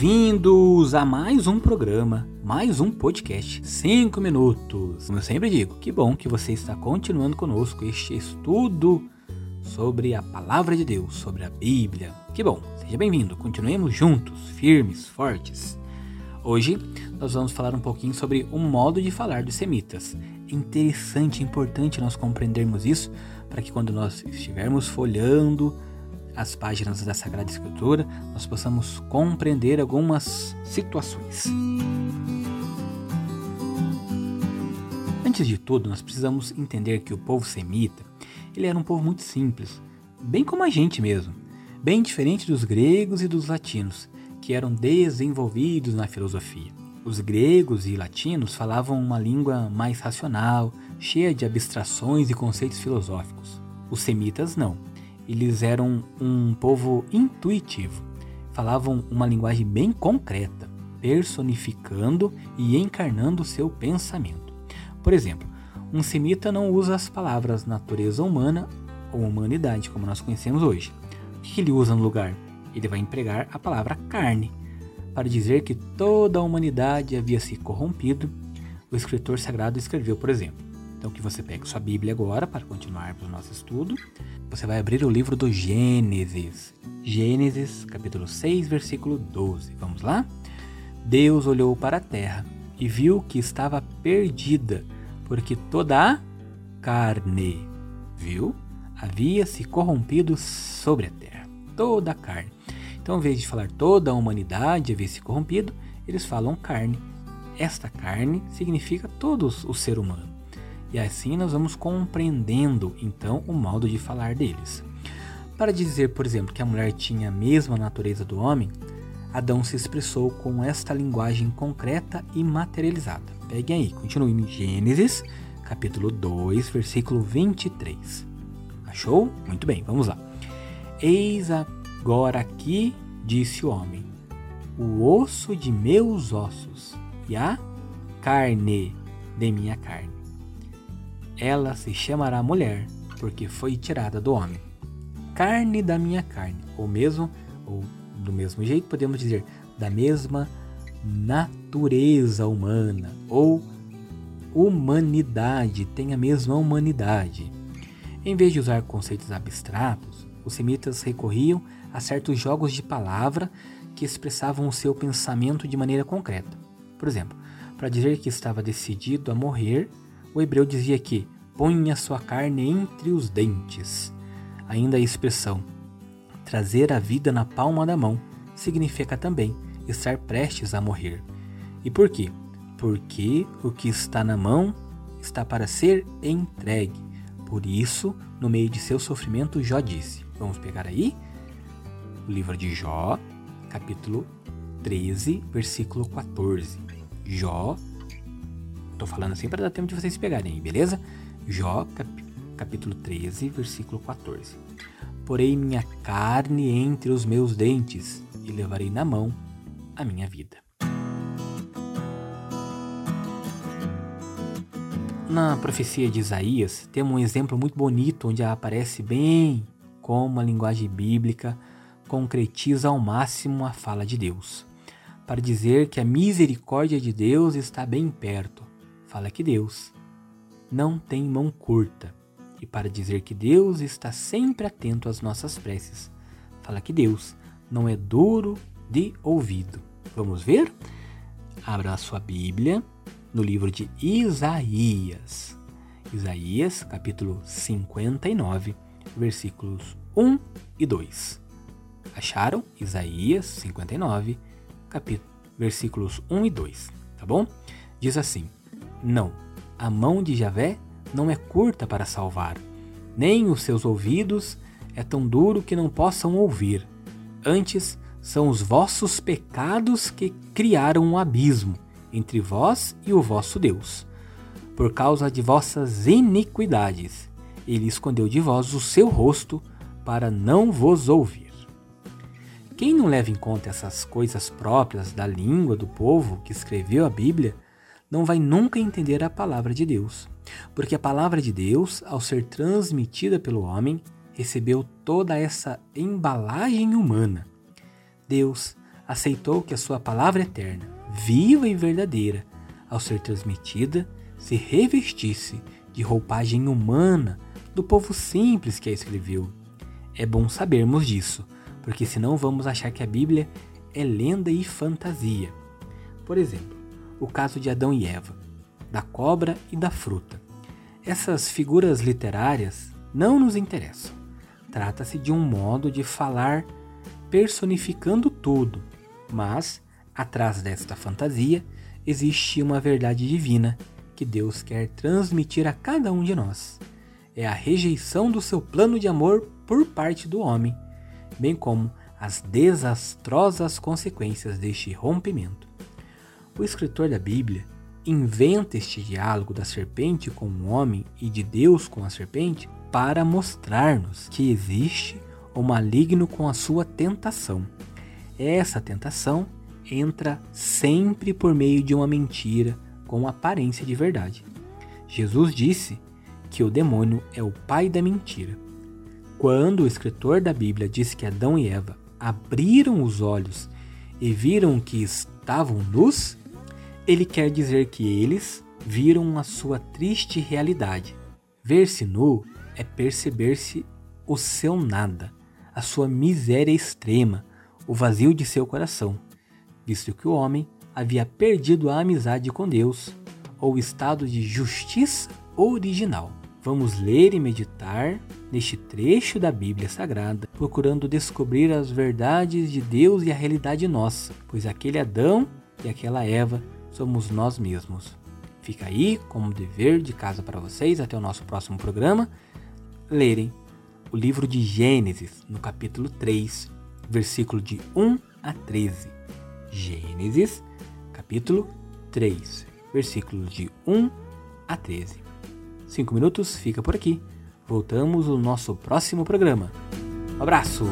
Bem-vindos a mais um programa, mais um podcast, 5 minutos. Como eu sempre digo, que bom que você está continuando conosco este estudo sobre a palavra de Deus, sobre a Bíblia. Que bom, seja bem-vindo. Continuemos juntos, firmes, fortes. Hoje nós vamos falar um pouquinho sobre o modo de falar dos semitas. É interessante, importante nós compreendermos isso para que quando nós estivermos folhando as páginas da Sagrada Escritura, nós possamos compreender algumas situações. Antes de tudo, nós precisamos entender que o povo semita, ele era um povo muito simples, bem como a gente mesmo, bem diferente dos gregos e dos latinos, que eram desenvolvidos na filosofia. Os gregos e latinos falavam uma língua mais racional, cheia de abstrações e conceitos filosóficos. Os semitas não eles eram um povo intuitivo, falavam uma linguagem bem concreta, personificando e encarnando seu pensamento. Por exemplo, um semita não usa as palavras natureza humana ou humanidade, como nós conhecemos hoje. O que ele usa no lugar? Ele vai empregar a palavra carne, para dizer que toda a humanidade havia se corrompido. O escritor sagrado escreveu, por exemplo, então que você pegue sua Bíblia agora para continuar o nosso estudo. Você vai abrir o livro do Gênesis. Gênesis, capítulo 6, versículo 12. Vamos lá? Deus olhou para a terra e viu que estava perdida, porque toda a carne, viu? Havia se corrompido sobre a terra. Toda a carne. Então, ao invés de falar toda a humanidade havia se corrompido, eles falam carne. Esta carne significa todos o ser humano. E assim nós vamos compreendendo então o modo de falar deles. Para dizer, por exemplo, que a mulher tinha a mesma natureza do homem, Adão se expressou com esta linguagem concreta e materializada. Peguem aí, continue em Gênesis, capítulo 2, versículo 23. Achou? Muito bem, vamos lá. Eis agora aqui, disse o homem, o osso de meus ossos e a carne de minha carne ela se chamará mulher, porque foi tirada do homem. Carne da minha carne, ou mesmo, ou do mesmo jeito podemos dizer, da mesma natureza humana, ou humanidade, tem a mesma humanidade. Em vez de usar conceitos abstratos, os semitas recorriam a certos jogos de palavra que expressavam o seu pensamento de maneira concreta. Por exemplo, para dizer que estava decidido a morrer, o hebreu dizia que ponha sua carne entre os dentes. Ainda a expressão trazer a vida na palma da mão significa também estar prestes a morrer. E por quê? Porque o que está na mão está para ser entregue. Por isso, no meio de seu sofrimento, Jó disse: Vamos pegar aí o livro de Jó, capítulo 13, versículo 14. Jó Tô falando assim para dar tempo de vocês pegarem beleza? Jó, cap capítulo 13, versículo 14. Porei minha carne entre os meus dentes e levarei na mão a minha vida. Na profecia de Isaías, temos um exemplo muito bonito onde aparece bem como a linguagem bíblica concretiza ao máximo a fala de Deus, para dizer que a misericórdia de Deus está bem perto, fala que Deus não tem mão curta e para dizer que Deus está sempre atento às nossas preces, fala que Deus não é duro de ouvido. Vamos ver? Abra a sua Bíblia no livro de Isaías. Isaías, capítulo 59, versículos 1 e 2. Acharam? Isaías 59, capítulo, versículos 1 e 2, tá bom? Diz assim: não, a mão de Javé não é curta para salvar, nem os seus ouvidos é tão duro que não possam ouvir. Antes, são os vossos pecados que criaram um abismo entre vós e o vosso Deus. Por causa de vossas iniquidades, ele escondeu de vós o seu rosto para não vos ouvir. Quem não leva em conta essas coisas próprias da língua do povo que escreveu a Bíblia, não vai nunca entender a palavra de Deus, porque a palavra de Deus, ao ser transmitida pelo homem, recebeu toda essa embalagem humana. Deus, aceitou que a sua palavra eterna, viva e verdadeira, ao ser transmitida, se revestisse de roupagem humana do povo simples que a escreveu. É bom sabermos disso, porque senão vamos achar que a Bíblia é lenda e fantasia. Por exemplo, o caso de Adão e Eva, da cobra e da fruta. Essas figuras literárias não nos interessam. Trata-se de um modo de falar personificando tudo, mas atrás desta fantasia existe uma verdade divina que Deus quer transmitir a cada um de nós. É a rejeição do seu plano de amor por parte do homem, bem como as desastrosas consequências deste rompimento. O escritor da Bíblia inventa este diálogo da serpente com o homem e de Deus com a serpente para mostrar-nos que existe o maligno com a sua tentação. Essa tentação entra sempre por meio de uma mentira com aparência de verdade. Jesus disse que o demônio é o pai da mentira. Quando o escritor da Bíblia diz que Adão e Eva abriram os olhos e viram que estavam nus, ele quer dizer que eles viram a sua triste realidade. Ver-se nu é perceber-se o seu nada, a sua miséria extrema, o vazio de seu coração, visto que o homem havia perdido a amizade com Deus, ou o estado de justiça original. Vamos ler e meditar neste trecho da Bíblia Sagrada, procurando descobrir as verdades de Deus e a realidade nossa, pois aquele Adão e aquela Eva somos nós mesmos. Fica aí como dever de casa para vocês até o nosso próximo programa lerem o livro de Gênesis, no capítulo 3, versículo de 1 a 13. Gênesis, capítulo 3, versículos de 1 a 13. Cinco minutos, fica por aqui. Voltamos no nosso próximo programa. Um abraço!